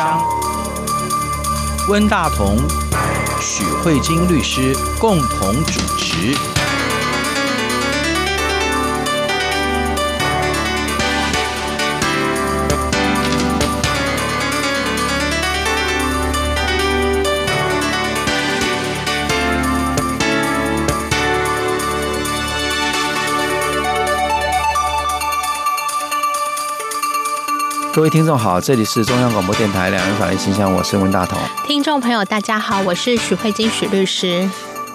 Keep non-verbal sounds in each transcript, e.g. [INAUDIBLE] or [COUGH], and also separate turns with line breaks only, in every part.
章，温大同、许慧晶律师共同主持。各位听众好，这里是中央广播电台两岸法律信箱，我是温大同。
听众朋友大家好，我是许慧金许律师。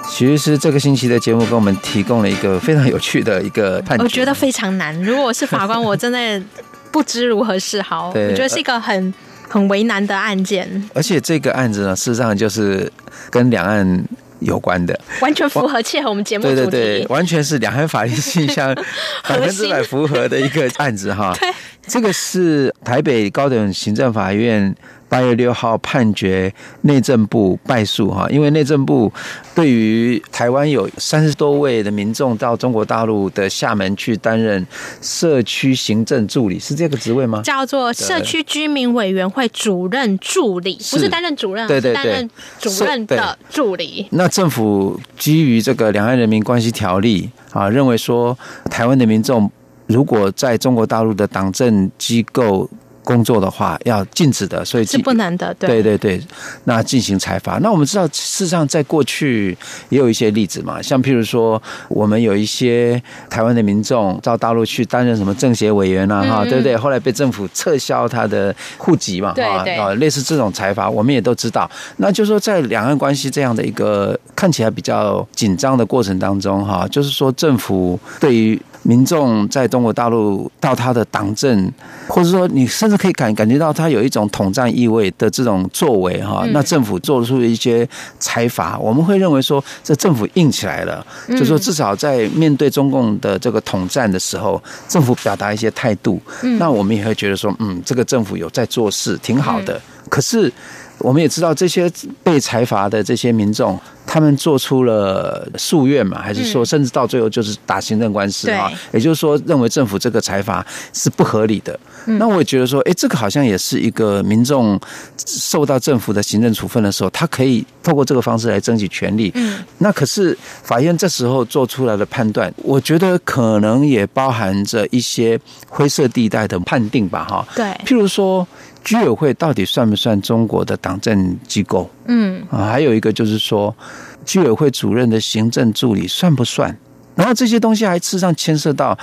许律师这个星期的节目给我们提供了一个非常有趣的一个判决，
我觉得非常难。如果我是法官，我真的不知如何是好。我觉得是一个很很为难的案件。
而且这个案子呢，事实上就是跟两岸有关的，
完全符合切合我们节目。
对对对，完全是两岸法律信箱 [LAUGHS] 百分之百符合的一个案子哈。[LAUGHS] 对。这个是台北高等行政法院八月六号判决内政部败诉哈，因为内政部对于台湾有三十多位的民众到中国大陆的厦门去担任社区行政助理，是这个职位吗？
叫做社区居民委员会主任助理，不是担任主任，
对对对，
担任主任的助理。
那政府基于这个《两岸人民关系条例》啊，认为说台湾的民众。如果在中国大陆的党政机构工作的话，要禁止的，所以
是不能的。对
对对，那进行裁罚。那我们知道，事实上在过去也有一些例子嘛，像譬如说，我们有一些台湾的民众到大陆去担任什么政协委员啊，哈、嗯，对不对？后来被政府撤销他的户籍嘛，哈，啊，类似这种裁罚，我们也都知道。那就是说，在两岸关系这样的一个看起来比较紧张的过程当中，哈，就是说政府对于民众在中国大陆到他的党政，或者说你甚至可以感感觉到他有一种统战意味的这种作为哈，那政府做出一些裁罚，我们会认为说这政府硬起来了，就是说至少在面对中共的这个统战的时候，政府表达一些态度，那我们也会觉得说，嗯，这个政府有在做事，挺好的。可是我们也知道这些被裁罚的这些民众。他们做出了诉愿嘛？还是说，甚至到最后就是打行政官司啊？也就是说，认为政府这个裁罚是不合理的。那我也觉得说，哎，这个好像也是一个民众受到政府的行政处分的时候，他可以透过这个方式来争取权利。嗯，那可是法院这时候做出来的判断，我觉得可能也包含着一些灰色地带的判定吧？哈，对，譬如说。居委会到底算不算中国的党政机构？嗯啊，还有一个就是说，居委会主任的行政助理算不算？然后这些东西还事实上牵涉到，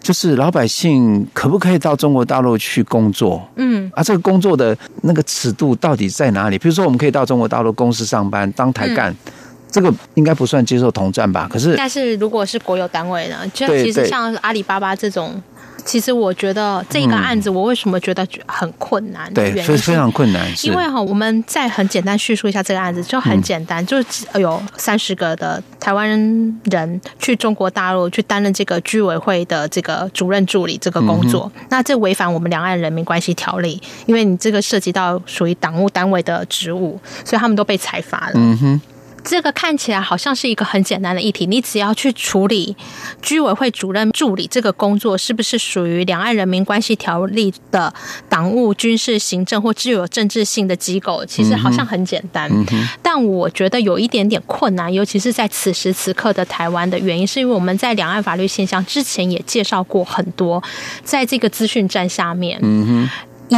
就是老百姓可不可以到中国大陆去工作？嗯啊，这个工作的那个尺度到底在哪里？比如说，我们可以到中国大陆公司上班当台干，这个应该不算接受统战吧？可是，
但是如果是国有单位呢？就其实像阿里巴巴这种。其实我觉得这个案子，我为什么觉得很困难？
对，非非常困难。
因为哈，我们再很简单叙述一下这个案子，就很简单，就是有三十个的台湾人去中国大陆去担任这个居委会的这个主任助理这个工作，那这违反我们两岸人民关系条例，因为你这个涉及到属于党务单位的职务，所以他们都被裁罚了。嗯哼。这个看起来好像是一个很简单的议题，你只要去处理居委会主任助理这个工作，是不是属于两岸人民关系条例的党务、军事、行政或具有政治性的机构？其实好像很简单，但我觉得有一点点困难，尤其是在此时此刻的台湾的原因，是因为我们在两岸法律现象之前也介绍过很多，在这个资讯站下面，嗯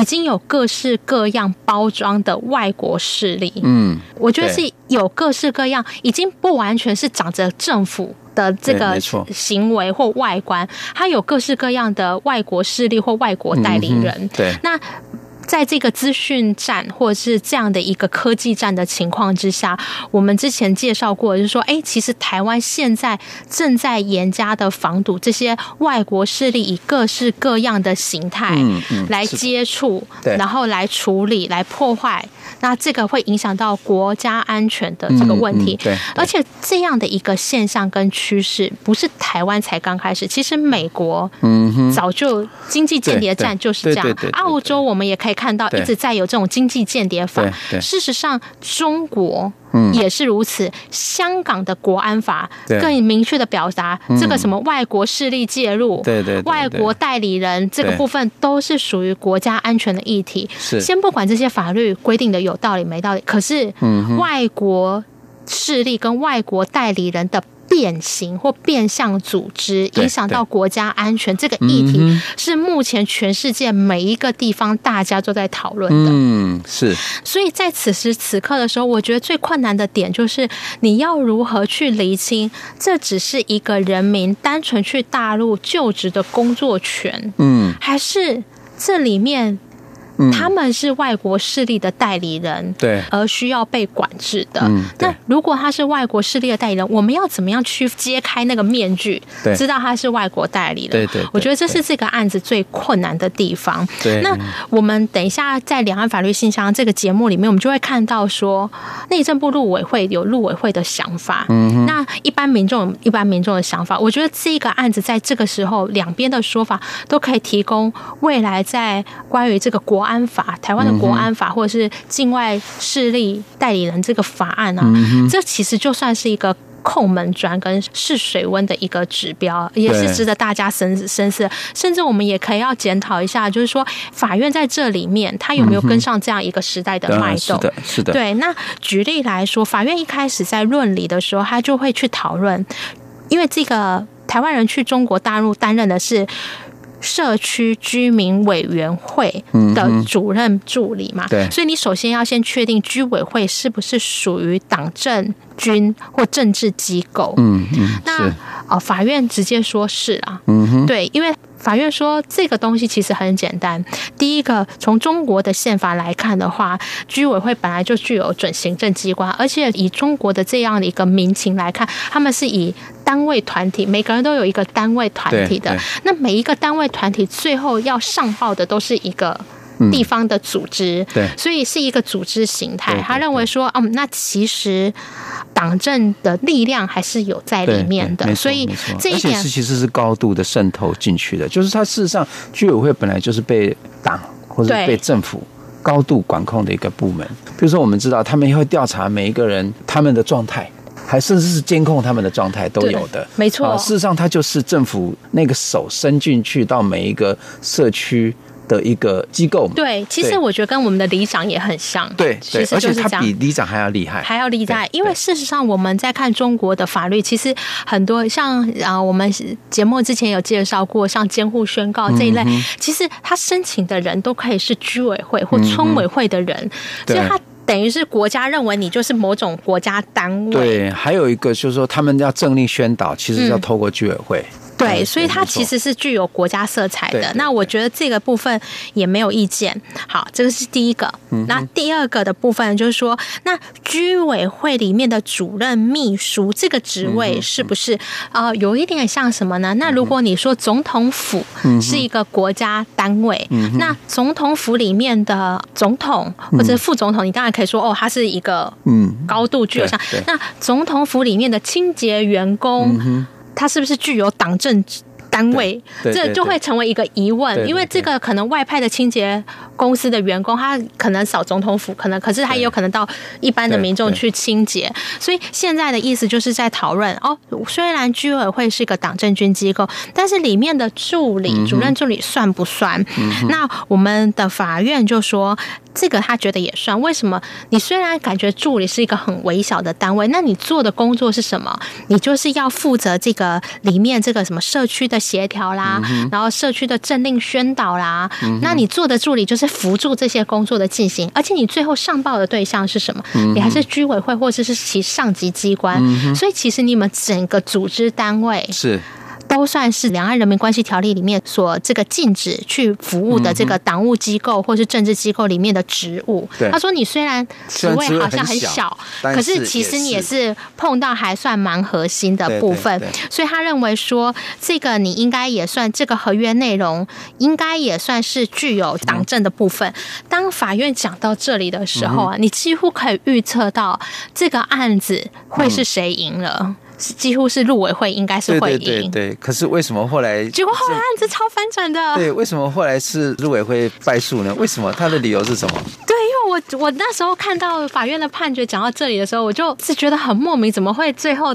已经有各式各样包装的外国势力，嗯，我觉得是有各式各样，已经不完全是长着政府的这个行为或外观，它有各式各样的外国势力或外国代理人，对，那。在这个资讯战或者是这样的一个科技战的情况之下，我们之前介绍过，就是说，哎，其实台湾现在正在严加的防堵这些外国势力以各式各样的形态来接触，然后来处理、来破坏。那这个会影响到国家安全的这个问题。对，而且这样的一个现象跟趋势，不是台湾才刚开始，其实美国嗯早就经济间谍战就是这样，澳洲我们也可以。看到一直在有这种经济间谍法。事实上，中国嗯，也是如此。香港的国安法更明确的表达，这个什么外国势力介入，
对对，
外国代理人这个部分都是属于国家安全的议题。
是，
先不管这些法律规定的有道理没道理，可是，外国势力跟外国代理人的。变形或变相组织影响到国家安全，这个议题是目前全世界每一个地方大家都在讨论的。
嗯，是。
所以在此时此刻的时候，我觉得最困难的点就是你要如何去厘清，这只是一个人民单纯去大陆就职的工作权，嗯，还是这里面。他们是外国势力的代理人，对，而需要被管制的。那如果他是外国势力的代理人，我们要怎么样去揭开那个面具，知道他是外国代理人？对对，我觉得这是这个案子最困难的地方。对，那我们等一下在两岸法律信箱这个节目里面，我们就会看到说，内政部陆委会有陆委会的想法，嗯，那一般民众一般民众的想法，我觉得这个案子在这个时候两边的说法都可以提供未来在关于这个国。国安法，台湾的国安法，或者是境外势力代理人这个法案啊，嗯、这其实就算是一个控门砖跟试水温的一个指标，也是值得大家深深思。甚至我们也可以要检讨一下，就是说法院在这里面，他有没有跟上这样一个时代的脉动？嗯、是的，是的。对，那举例来说，法院一开始在论理的时候，他就会去讨论，因为这个台湾人去中国大陆担任的是。社区居民委员会的主任助理嘛，对，所以你首先要先确定居委会是不是属于党政军或政治机构。嗯嗯，那哦，法院直接说是啊，嗯哼，对，因为。法院说，这个东西其实很简单。第一个，从中国的宪法来看的话，居委会本来就具有准行政机关，而且以中国的这样的一个民情来看，他们是以单位团体，每个人都有一个单位团体的。那每一个单位团体最后要上报的都是一个。地方的组织，嗯、对，所以是一个组织形态。他认为说，嗯，那其实党政的力量还是有在里面的，所以这一点
是其实是高度的渗透进去的。就是它事实上，居委会本来就是被党或者被政府高度管控的一个部门。比如说，我们知道他们也会调查每一个人他们的状态，还甚至是监控他们的状态都有的。
没错，
事实上，它就是政府那个手伸进去到每一个社区。的一个机构，
对，其实我觉得跟我们的里长也很像，
对，其实就是他比里长还要厉害，
还要厉害。因为事实上，我们在看中国的法律，其实很多像啊，我们节目之前有介绍过，像监护宣告这一类，其实他申请的人都可以是居委会或村委会的人，所以他等于是国家认为你就是某种国家单位。
对，还有一个就是说，他们要政令宣导，其实要透过居委会。
对，所以它其实是具有国家色彩的。那我觉得这个部分也没有意见。好，这个是第一个。那第二个的部分就是说，那居委会里面的主任秘书这个职位是不是啊、呃，有一点像什么呢？那如果你说总统府是一个国家单位，那总统府里面的总统或者副总统，你当然可以说哦，他是一个嗯高度具有像。那总统府里面的清洁员工。他是不是具有党政单位？这就会成为一个疑问，因为这个可能外派的清洁公司的员工，他可能扫总统府，可能可是他也有可能到一般的民众去清洁。所以现在的意思就是在讨论哦，虽然居委会是一个党政军机构，但是里面的助理、主任助理算不算？那我们的法院就说。这个他觉得也算，为什么？你虽然感觉助理是一个很微小的单位，那你做的工作是什么？你就是要负责这个里面这个什么社区的协调啦，嗯、然后社区的政令宣导啦。嗯、那你做的助理就是辅助这些工作的进行，而且你最后上报的对象是什么？嗯、你还是居委会或者是其上级机关，嗯、所以其实你们整个组织单位是。都算是《两岸人民关系条例》里面所这个禁止去服务的这个党务机构或是政治机构里面的职务。他说：“你虽然职位好像很小，可是其实你也是碰到还算蛮核心的部分。所以他认为说，这个你应该也算这个合约内容，应该也算是具有党政的部分。当法院讲到这里的时候啊，你几乎可以预测到这个案子会是谁赢了。”几乎是陆委会应该是会赢。
对对对，可是为什么后来？
结果后来案子超反转的。
对，为什么后来是陆委会败诉呢？为什么？他的理由是什么？
对，因为我我那时候看到法院的判决讲到这里的时候，我就是觉得很莫名，怎么会最后？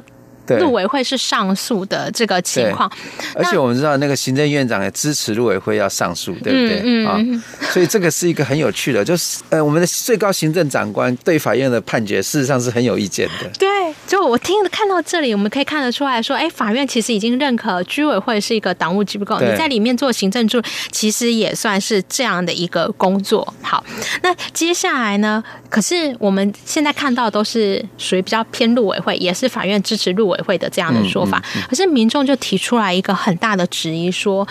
陆委会是上诉的这个情况，
而且我们知道那个行政院长也支持陆委会要上诉，对不对？嗯，嗯，所以这个是一个很有趣的，就是呃，我们的最高行政长官对法院的判决事实上是很有意见的。
对，就我听看到这里，我们可以看得出来说，哎，法院其实已经认可居委会是一个党务机构，你在里面做行政助理，其实也算是这样的一个工作。好，那接下来呢？可是我们现在看到都是属于比较偏陆委会，也是法院支持陆委会的这样的说法。可是民众就提出来一个很大的质疑，说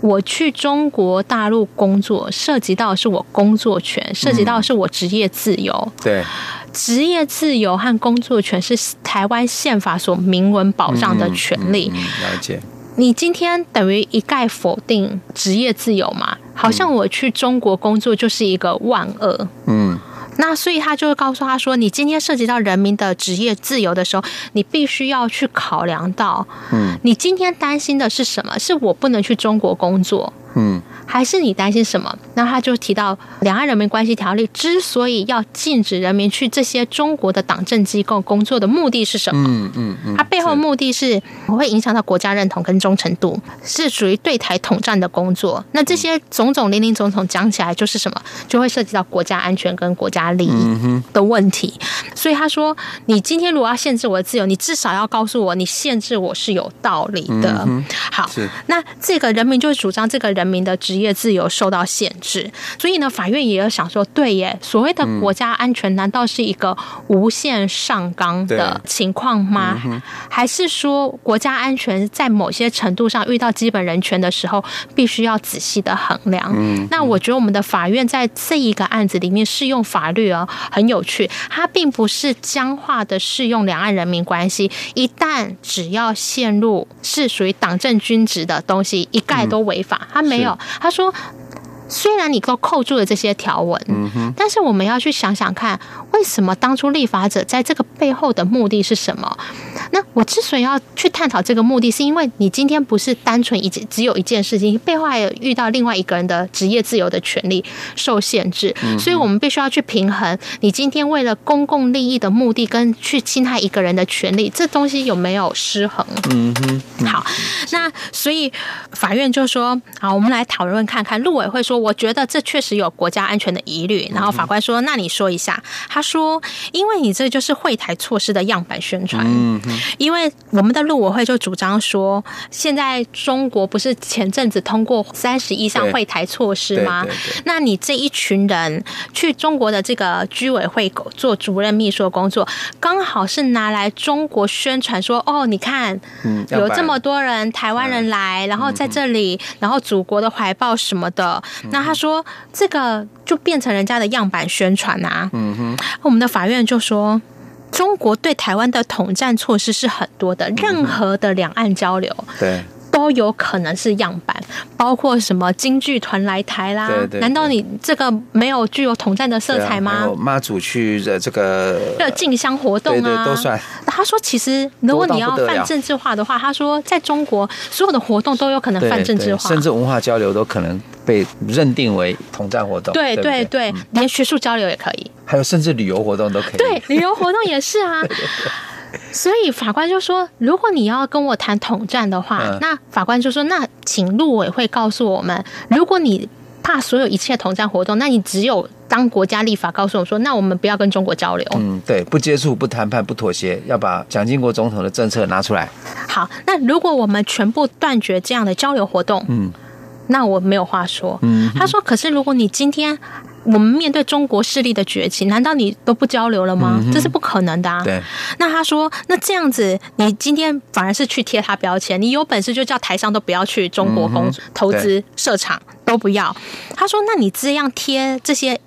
我去中国大陆工作，涉及到的是我工作权，涉及到的是我职业自由。
对，
职业自由和工作权是台湾宪法所明文保障的权利。
了解。
你今天等于一概否定职业自由嘛？好像我去中国工作就是一个万恶。嗯。那所以他就会告诉他说：“你今天涉及到人民的职业自由的时候，你必须要去考量到，嗯，你今天担心的是什么？是我不能去中国工作，嗯。”还是你担心什么？那他就提到《两岸人民关系条例》之所以要禁止人民去这些中国的党政机构工作的目的是什么？嗯嗯嗯，它背后目的是我会影响到国家认同跟忠诚度，是属于对台统战的工作。那这些种种林林总总讲起来就是什么？就会涉及到国家安全跟国家利益的问题。所以他说，你今天如果要限制我的自由，你至少要告诉我，你限制我是有道理的。好，那这个人民就主张这个人民的职业自由受到限制，所以呢，法院也有想说，对耶，所谓的国家安全，难道是一个无限上纲的情况吗？嗯、还是说国家安全在某些程度上遇到基本人权的时候，必须要仔细的衡量？嗯、那我觉得我们的法院在这一个案子里面适用法律哦，很有趣，它并不是僵化的适用两岸人民关系，一旦只要陷入是属于党政军职的东西，一概都违法，它没有。他说：“虽然你都扣住了这些条文，嗯哼，但是我们要去想想看，为什么当初立法者在这个背后的目的是什么？那我之所以要去探讨这个目的，是因为你今天不是单纯一件只有一件事情，背后还有遇到另外一个人的职业自由的权利受限制，所以我们必须要去平衡。你今天为了公共利益的目的，跟去侵害一个人的权利，这东西有没有失衡？嗯哼，好，那所以法院就说：好，我们来讨论看看。陆委会说，我觉得这确实有国家安全的疑虑。然后法官说：那你说一下。他说：因为你这就是会台措施的样板宣传。嗯哼。因为我们的陆委会就主张说，现在中国不是前阵子通过三十一项会台措施吗？那你这一群人去中国的这个居委会做主任秘书的工作，刚好是拿来中国宣传说，哦，你看，有这么多人台湾人来，然后在这里，然后祖国的怀抱什么的。那他说这个就变成人家的样板宣传啊。嗯哼，我们的法院就说。中国对台湾的统战措施是很多的，任何的两岸交流，对。都有可能是样板，包括什么京剧团来台啦？对对对，难道你这个没有具有统战的色彩吗？妈
祖去的这个
这进香活动啊，
对对都算。
他说，其实如果你要泛政治化的话，他说在中国所有的活动都有可能泛政治化，
甚至文化交流都可能被认定为统战活
动。对对对，连学术交流也可以，
还有甚至旅游活动都可以。
对，旅游活动也是啊。[LAUGHS] 对对对 [LAUGHS] 所以法官就说：“如果你要跟我谈统战的话，嗯、那法官就说：那请陆委会告诉我们，如果你怕所有一切统战活动，那你只有当国家立法告诉我说，那我们不要跟中国交流。
嗯，对，不接触、不谈判、不妥协，要把蒋经国总统的政策拿出来。
好，那如果我们全部断绝这样的交流活动，嗯，那我没有话说。嗯，他说：可是如果你今天……我们面对中国势力的崛起，难道你都不交流了吗？这是不可能的啊。对。那他说，那这样子，你今天反而是去贴他标签。你有本事就叫台商都不要去中国工投资设厂，都不要。他说，那你这样贴这些。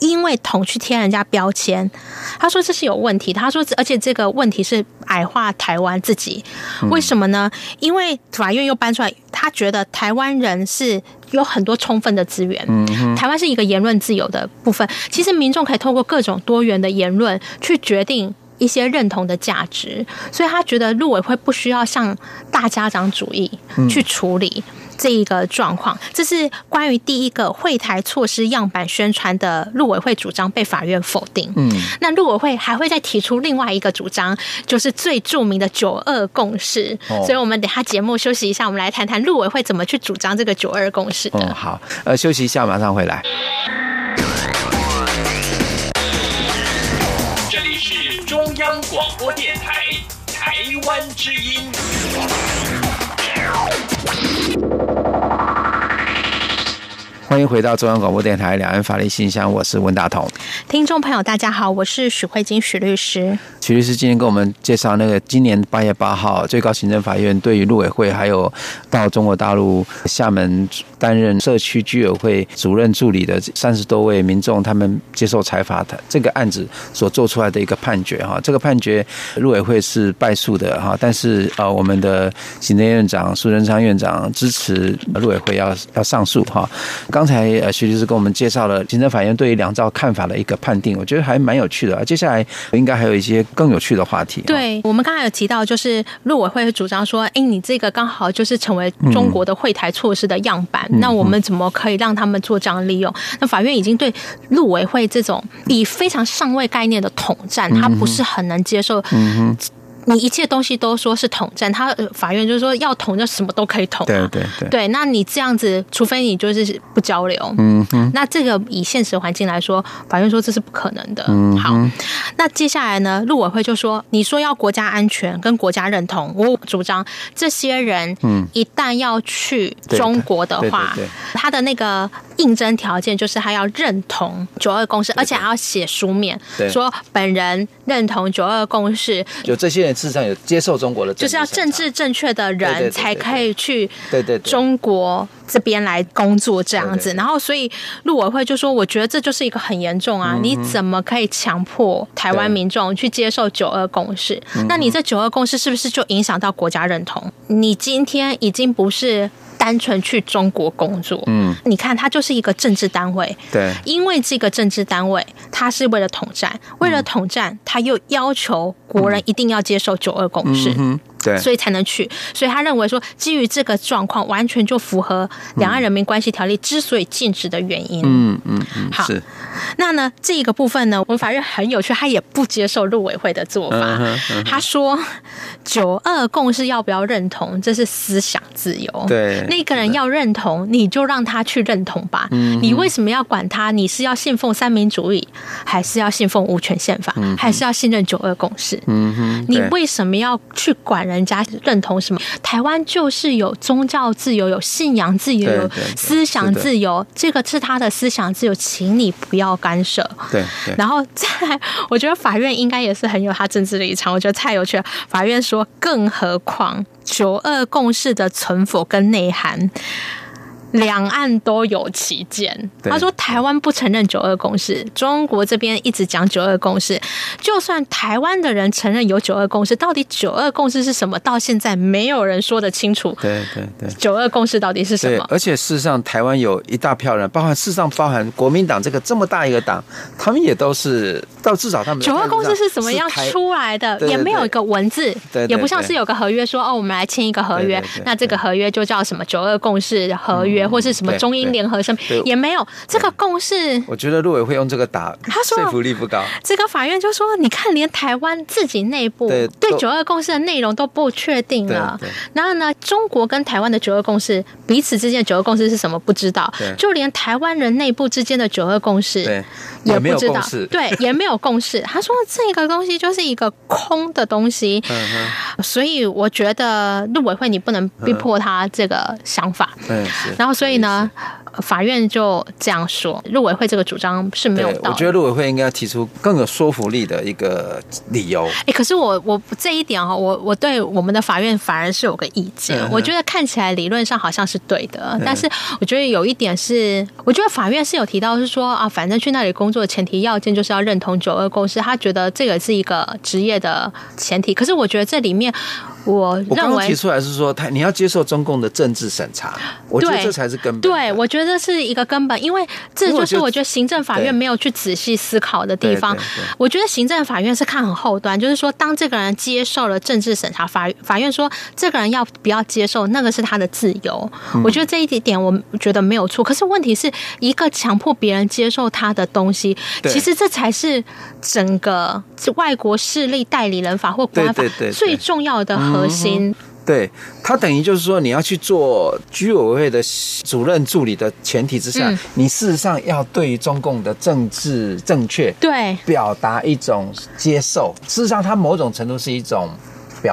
因为桶去贴人家标签，他说这是有问题的。他说，而且这个问题是矮化台湾自己。为什么呢？因为法院又搬出来，他觉得台湾人是有很多充分的资源。台湾是一个言论自由的部分。其实民众可以透过各种多元的言论去决定一些认同的价值，所以他觉得陆委会不需要像大家长主义去处理。嗯这一个状况，这是关于第一个会台措施样板宣传的陆委会主张被法院否定。嗯，那陆委会还会再提出另外一个主张，就是最著名的九二共识。哦，所以我们等下节目休息一下，我们来谈谈陆委会怎么去主张这个九二共识的。
嗯，好，呃，休息一下，马上回
来。播电台台湾之音。
欢迎回到中央广播电台两岸法律信箱，我是温大同。
听众朋友，大家好，我是许慧金许律师。
徐律师今天跟我们介绍那个今年八月八号，最高行政法院对于陆委会还有到中国大陆厦门担任社区居委会主任助理的三十多位民众，他们接受裁罚的这个案子所做出来的一个判决哈，这个判决陆委会是败诉的哈，但是呃，我们的行政院长苏贞昌院长支持陆委会要要上诉哈。刚才呃，许律师跟我们介绍了行政法院对于两造看法的一个判定，我觉得还蛮有趣的。接下来应该还有一些更有趣的话题。
对，我们刚才有提到，就是陆委会主张说，哎，你这个刚好就是成为中国的会台措施的样板，嗯、那我们怎么可以让他们做这样利用？那法院已经对陆委会这种以非常上位概念的统战，他不是很能接受。你一切东西都说是统战，他法院就是说要统就什么都可以统，啊，
对对对，
对。那你这样子，除非你就是不交流，嗯哼，那这个以现实环境来说，法院说这是不可能的。嗯，好，那接下来呢，陆委会就说，你说要国家安全跟国家认同，我主张这些人，嗯，一旦要去中国的话，他的那个应征条件就是他要认同九二共识，而且还要写书面，说本人认同九二共识，
有这些人。事实上有接受中国的，
就是要政治正确的人才可以去对对中国这边来工作这样子。然后，所以陆委会就说：“我觉得这就是一个很严重啊！你怎么可以强迫台湾民众去接受九二共识？那你这九二共识是不是就影响到国家认同？你今天已经不是。”单纯去中国工作，嗯，你看，它就是一个政治单位，
对，
因为这个政治单位，它是为了统战，为了统战，他又要求国人一定要接受九二共识。嗯
对，
所以才能去。所以他认为说，基于这个状况，完全就符合《两岸人民关系条例》之所以禁止的原因。
嗯嗯嗯。好，
那呢，这一个部分呢，我们法院很有趣，他也不接受陆委会的做法。嗯嗯、他说，九二共识要不要认同，这是思想自由。
对，
那个人要认同，你就让他去认同吧。嗯。你为什么要管他？你是要信奉三民主义，还是要信奉五权宪法，嗯、还是要信任九二共识？嗯哼。你为什么要去管？人家认同什么？台湾就是有宗教自由，有信仰自由，有思想自由。这个是他的思想自由，请你不要干涉。
对，对。
然后再来，我觉得法院应该也是很有他政治立场。我觉得太有趣了。法院说，更何况九二共识的存否跟内涵。两岸都有旗舰。他说：“台湾不承认九二共识，中国这边一直讲九二共识。就算台湾的人承认有九二共识，到底九二共识是什么？到现在没有人说得清楚。
对对对，
九二共识到底是什么？
而且事实上，台湾有一大票人，包含事实上包含国民党这个这么大一个党，他们也都是到至少他们
九二共识是怎么样出来的？也没有一个文字，也不像是有个合约说哦，我们来签一个合约，那这个合约就叫什么九二共识合约。”或是什么中英联合声明也没有这个共识。
我觉得陆委会用这个打，他说说服力不高。
这个法院就说：“你看，连台湾自己内部对九二共识的内容都不确定了。然后呢，中国跟台湾的九二共识，彼此之间的九二共识是什么？不知道。就连台湾人内部之间的九二共识也不知道。对，也没有共识。[LAUGHS] 他说这个东西就是一个空的东西。所以我觉得陆委会你不能逼迫他这个想法。然后所以呢，法院就这样说，陆委会这个主张是没有道理。
我觉得陆委会应该要提出更有说服力的一个理由。
哎，可是我我这一点哈，我我对我们的法院反而是有个意见。嗯、我觉得看起来理论上好像是对的，嗯、但是我觉得有一点是，我觉得法院是有提到是说啊，反正去那里工作的前提要件就是要认同九二共识，他觉得这个是一个职业的前提。可是我觉得这里面。我
我刚刚
认为
提出来是说，他你要接受中共的政治审查，我觉得这才是根本。
对，我觉得是一个根本，因为这就是我觉得行政法院没有去仔细思考的地方。我觉得行政法院是看很后端，就是说，当这个人接受了政治审查，法法院说这个人要不要接受，那个是他的自由。嗯、我觉得这一点点我觉得没有错。可是问题是一个强迫别人接受他的东西，其实这才是整个外国势力代理人法或国安法最重要的核心。
对，他等于就是说，你要去做居委会的主任助理的前提之下，嗯、你事实上要对于中共的政治正确对表达一种接受。事实上，它某种程度是一种。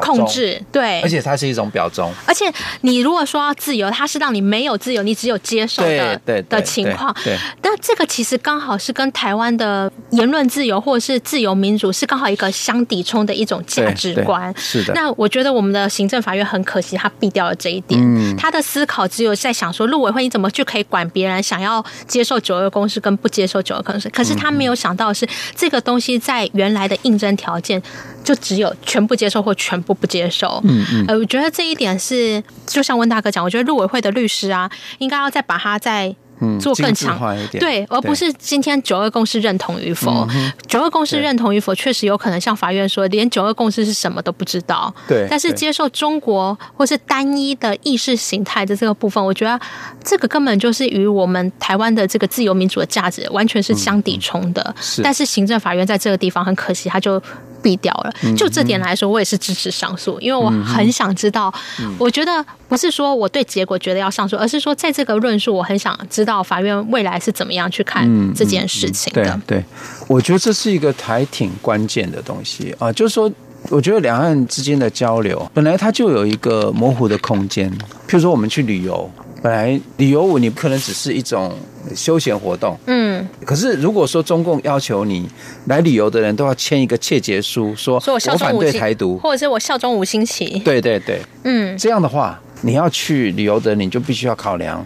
控制对，
而且它是一种表忠。
而且你如果说要自由，它是让你没有自由，你只有接受的
对
的情况。对，但这个其实刚好是跟台湾的言论自由或者是自由民主是刚好一个相抵冲的一种价值观。
是的。
那我觉得我们的行政法院很可惜，他避掉了这一点。嗯。他的思考只有在想说，陆委会你怎么去可以管别人想要接受九二共识跟不接受九二共识？可是他没有想到的是，这个东西在原来的应征条件就只有全部接受或全部不接受，嗯嗯，呃，我觉得这一点是，就像温大哥讲，我觉得陆委会的律师啊，应该要再把它再。嗯，做更强对，而不是今天九二共识认同与否。九二共识认同与否，确实有可能像法院说，连九二共识是什么都不知道。对，但是接受中国或是单一的意识形态的这个部分，我觉得这个根本就是与我们台湾的这个自由民主的价值完全是相抵冲的。是，但是行政法院在这个地方很可惜，他就避掉了。就这点来说，我也是支持上诉，因为我很想知道。我觉得不是说我对结果觉得要上诉，而是说在这个论述，我很想知道。法院未来是怎么样去看这件事情的？
嗯嗯、对，对，我觉得这是一个还挺关键的东西啊。就是说，我觉得两岸之间的交流本来它就有一个模糊的空间。譬如说，我们去旅游，本来旅游你不可能只是一种休闲活动，嗯。可是如果说中共要求你来旅游的人都要签一个切结书，说我反对台独，
或者是我效忠五星旗，
对对对，嗯，这样的话，你要去旅游的人，你就必须要考量。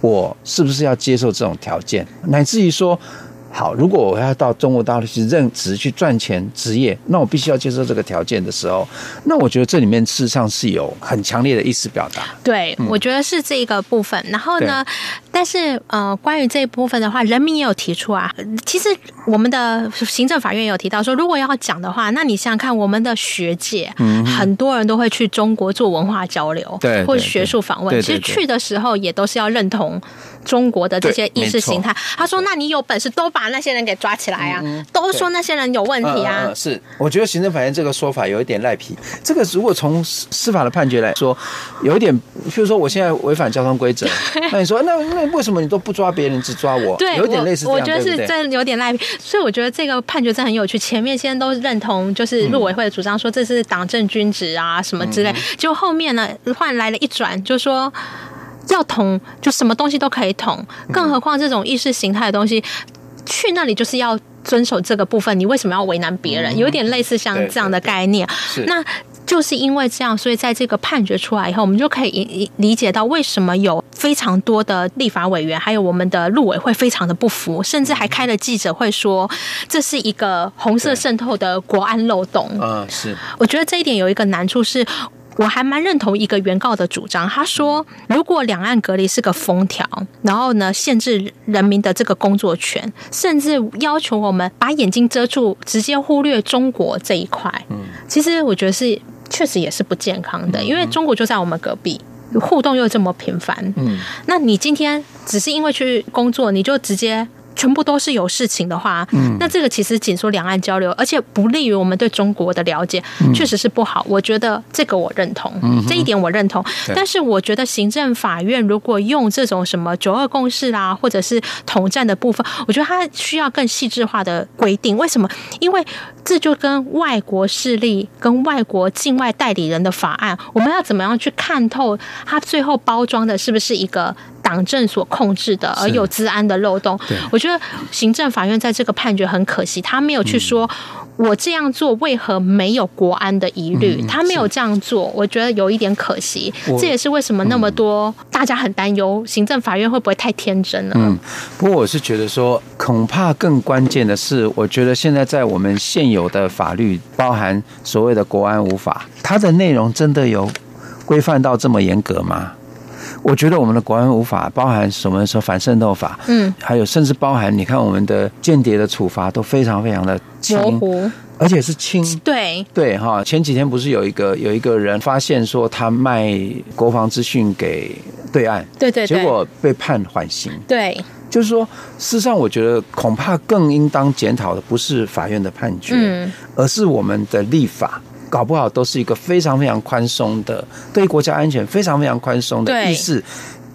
我是不是要接受这种条件，乃至于说，好，如果我要到中国大陆去任职、去赚钱、职业，那我必须要接受这个条件的时候，那我觉得这里面事实上是有很强烈的意思表达。
对，嗯、我觉得是这一个部分。然后呢，但是呃，关于这一部分的话，人民也有提出啊。其实我们的行政法院也有提到说，如果要讲的话，那你想想看，我们的学界，嗯，很多人都会去中国做文化交流，对，或者学术访问。其实去的时候也都是要认同。中国的这些意识形态，他说：“那你有本事都把那些人给抓起来啊！嗯、都说那些人有问题啊！”
是，我觉得行政法院这个说法有一点赖皮。这个如果从司法的判决来说，有一点，譬如说我现在违反交通规则，[LAUGHS] 那你说那那为什么你都不抓别人，只抓我？
对，
有点类似。
我觉得是真有点赖皮。所以我觉得这个判决真很有趣。前面先都认同，就是陆委会的主张，说这是党政军职啊什么之类，就后面呢换来了一转，就说。要捅就什么东西都可以捅，更何况这种意识形态的东西，去那里就是要遵守这个部分。你为什么要为难别人？有点类似像这样的概念。那就是因为这样，所以在这个判决出来以后，我们就可以理解到为什么有非常多的立法委员，还有我们的陆委会非常的不服，甚至还开了记者会说这是一个红色渗透的国安漏洞。
嗯，是。
我觉得这一点有一个难处是。我还蛮认同一个原告的主张，他说，如果两岸隔离是个封条，然后呢，限制人民的这个工作权，甚至要求我们把眼睛遮住，直接忽略中国这一块，嗯，其实我觉得是确实也是不健康的，因为中国就在我们隔壁，互动又这么频繁，嗯，那你今天只是因为去工作，你就直接。全部都是有事情的话，嗯，那这个其实仅说两岸交流，而且不利于我们对中国的了解，确实是不好。我觉得这个我认同，这一点我认同。但是我觉得行政法院如果用这种什么九二共识啦，或者是统战的部分，我觉得它需要更细致化的规定。为什么？因为这就跟外国势力、跟外国境外代理人的法案，我们要怎么样去看透它最后包装的是不是一个党政所控制的，而有治安的漏洞。我觉得行政法院在这个判决很可惜，他没有去说。我这样做为何没有国安的疑虑？他没有这样做，我觉得有一点可惜。这也是为什么那么多大家很担忧行政法院会不会太天真了。
嗯，不过我是觉得说，恐怕更关键的是，我觉得现在在我们现有的法律，包含所谓的国安无法，它的内容真的有规范到这么严格吗？我觉得我们的国安无法包含什么？说反渗透法，嗯，还有甚至包含你看我们的间谍的处罚都非常非常的轻，而且是轻。
对
对哈，前几天不是有一个有一个人发现说他卖国防资讯给对岸，
对对，
结果被判缓刑。
对，
就是说，事实上我觉得恐怕更应当检讨的不是法院的判决，嗯，而是我们的立法。搞不好都是一个非常非常宽松的，对于国家安全非常非常宽松的意识。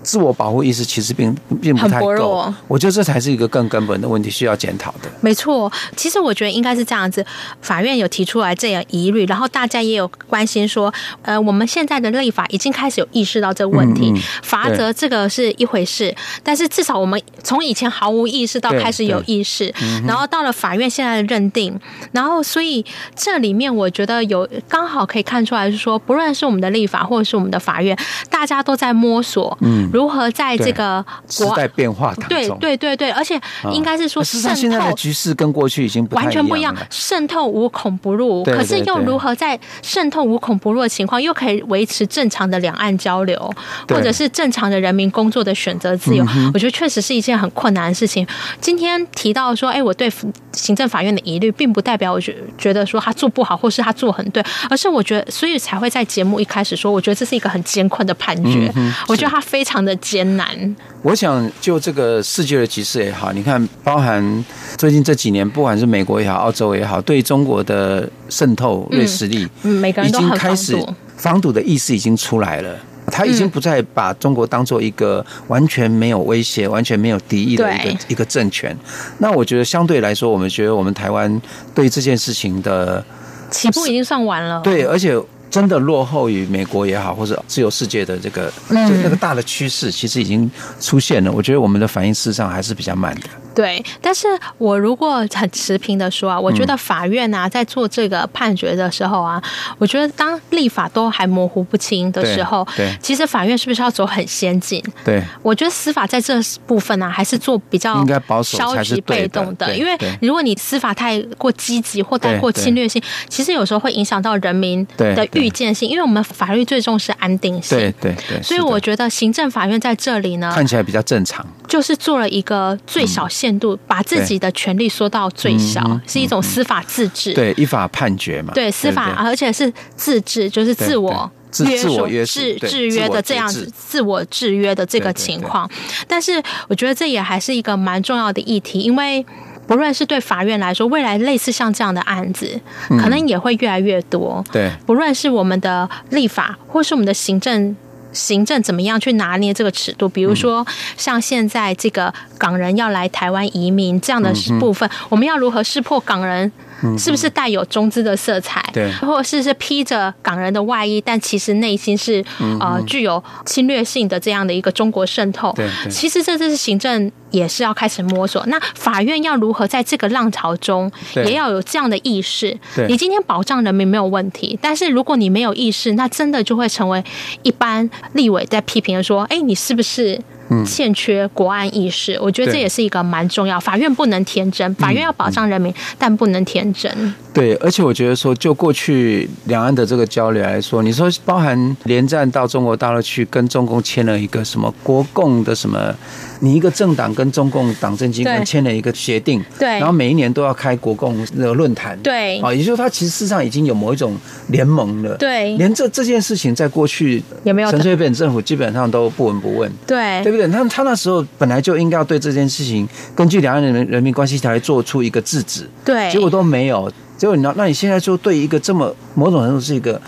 自我保护意识其实并并不太够，我觉得这才是一个更根本的问题，需要检讨的。
没错，其实我觉得应该是这样子，法院有提出来这样疑虑，然后大家也有关心说，呃，我们现在的立法已经开始有意识到这个问题，罚则这个是一回事，但是至少我们从以前毫无意识到开始有意识，然后到了法院现在的认定，然后所以这里面我觉得有刚好可以看出来是说，不论是我们的立法或者是我们的法院，大家都在摸索，嗯。如何在这个
时代变化当中？
对对对对，而且应该是说渗透，
现在的局势跟过去已经
完全不一样。渗透无孔不入，可是又如何在渗透无孔不入的情况，又可以维持正常的两岸交流，或者是正常的人民工作的选择自由？我觉得确实是一件很困难的事情。今天提到说，哎，我对行政法院的疑虑，并不代表我觉觉得说他做不好，或是他做很对，而是我觉得，所以才会在节目一开始说，我觉得这是一个很艰困的判决。我觉得他非常。的艰难，
我想就这个世界的局势也好，你看，包含最近这几年，不管是美国也好，澳洲也好，对中国的渗透锐实力，
嗯，每个人都很开始
防堵的意识已经出来了，他已经不再把中国当做一个完全没有威胁、完全没有敌意的一个一个政权。那我觉得相对来说，我们觉得我们台湾对这件事情的
起步已经算晚了，
对，而且。真的落后于美国也好，或者自由世界的这个，就那个大的趋势，其实已经出现了。我觉得我们的反应事实上还是比较慢的。
对，但是我如果很持平的说啊，我觉得法院啊在做这个判决的时候啊，我觉得当立法都还模糊不清的时候，对，其实法院是不是要走很先进？
对，
我觉得司法在这部分呢，还是做比较
应该保守、
消极、被动的，因为如果你司法太过积极或太过侵略性，其实有时候会影响到人民的预见性，因为我们法律最重视安定性。
对对对，
所以我觉得行政法院在这里呢，
看起来比较正常，
就是做了一个最小限度，把自己的权利缩到最小，是一种司法自治。
对，依法判决嘛。
对，司法，而且是自治，就是自我约束、制制约的这样子，自我制约的这个情况。但是，我觉得这也还是一个蛮重要的议题，因为不论是对法院来说，未来类似像这样的案子，可能也会越来越多。
对，
不论是我们的立法，或是我们的行政。行政怎么样去拿捏这个尺度？比如说，像现在这个港人要来台湾移民这样的部分，我们要如何识破港人？是不是带有中资的色彩？对，或者是是披着港人的外衣，但其实内心是呃具有侵略性的这样的一个中国渗透。对，其实这就是行政也是要开始摸索。那法院要如何在这个浪潮中，也要有这样的意识？对，你今天保障人民没有问题，但是如果你没有意识，那真的就会成为一般立委在批评的说：“哎，你是不是？”欠缺国安意识，我觉得这也是一个蛮重要。法院不能天真，法院要保障人民，但不能天真。
对，而且我觉得说，就过去两岸的这个交流来说，你说包含连战到中国大陆去跟中共签了一个什么国共的什么，你一个政党跟中共党政机关签了一个协定，对，然后每一年都要开国共那个论坛，
对，
啊，也就是说，他其实事实上已经有某一种联盟了，
对，
连这这件事情在过去也没有陈水扁政府基本上都不闻不问，
对，
对不对？他他那时候本来就应该要对这件事情根据两岸人民人民关系条例做出一个制止，对，结果都没有。结果你那，那你现在就对一个这么某种程度是一个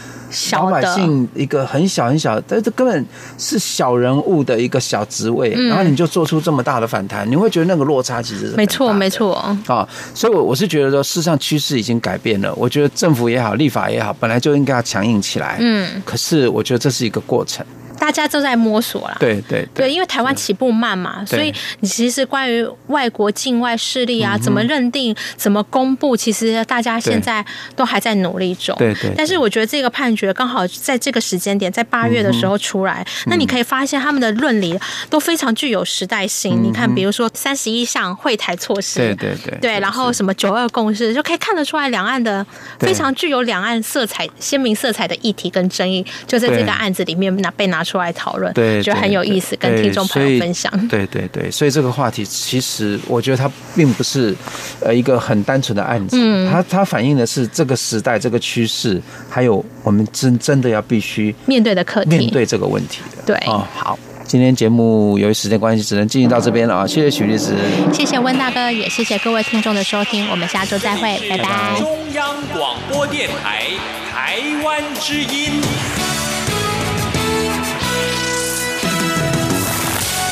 老百姓一个很小很小，但这根本是小人物的一个小职位，然后你就做出这么大的反弹，你会觉得那个落差其实是
没错没错
啊。所以，我我是觉得说，事实上趋势已经改变了。我觉得政府也好，立法也好，本来就应该要强硬起来。嗯，可是我觉得这是一个过程。
大家都在摸索啦。
对对
对，因为台湾起步慢嘛，所以你其实关于外国境外势力啊，怎么认定、怎么公布，其实大家现在都还在努力中。
对对。
但是我觉得这个判决刚好在这个时间点，在八月的时候出来，那你可以发现他们的论理都非常具有时代性。你看，比如说三十一项会台措施，
对对对，
对，然后什么九二共识，就可以看得出来两岸的非常具有两岸色彩鲜明色彩的议题跟争议，就在这个案子里面拿被拿出来讨论，对，觉得很有意思，跟听众朋友分享。
对对对，所以这个话题其实我觉得它并不是呃一个很单纯的案子，嗯，它它反映的是这个时代这个趋势，还有我们真真的要必须
面对的课题，
面对这个问题的。
对，
哦，好，今天节目由于时间关系，只能进行到这边了啊！谢谢许律师，
谢谢温大哥，也谢谢各位听众的收听，我们下周再会，拜拜。
中央广播电台台湾之音。